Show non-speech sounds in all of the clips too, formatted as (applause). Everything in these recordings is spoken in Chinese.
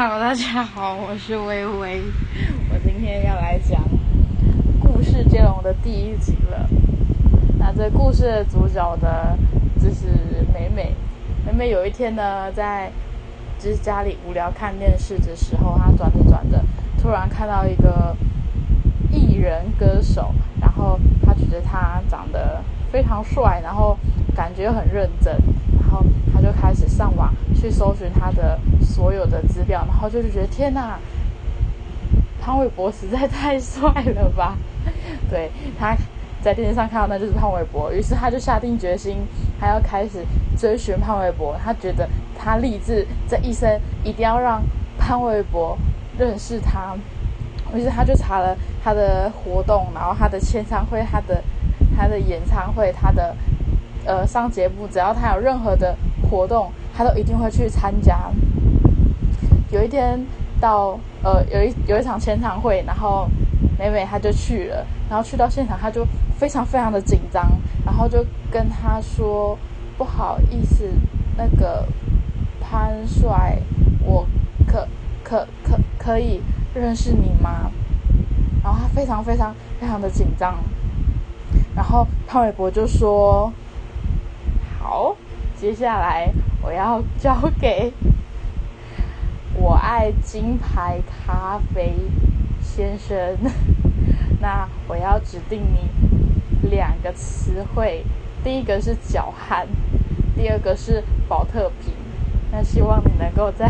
Hello，大家好，我是微微。我今天要来讲《故事接龙》的第一集了。那这故事的主角呢，就是美美。美美有一天呢，在就是家里无聊看电视的时候，她转着转着，突然看到一个艺人歌手，然后她觉得他长得非常帅，然后感觉很认真，然后她就开始上去搜寻他的所有的资料，然后就是觉得天哪，潘玮柏实在太帅了吧！(laughs) 对他在电视上看到那就是潘玮柏，于是他就下定决心，他要开始追寻潘玮柏。他觉得他立志这一生一定要让潘玮柏认识他，于是他就查了他的活动，然后他的签唱会、他的他的演唱会、他的呃上节目，只要他有任何的活动，他都一定会去参加。有一天到呃有一有一场签唱会，然后美美她就去了，然后去到现场，她就非常非常的紧张，然后就跟他说不好意思，那个潘帅，我可可可可以认识你吗？然后他非常非常非常的紧张，然后潘玮柏就说好，接下来我要交给。我爱金牌咖啡先生，(laughs) 那我要指定你两个词汇，第一个是脚汗，第二个是保特瓶。那希望你能够在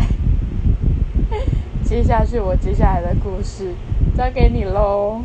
(laughs) 接下去我接下来的故事交给你喽。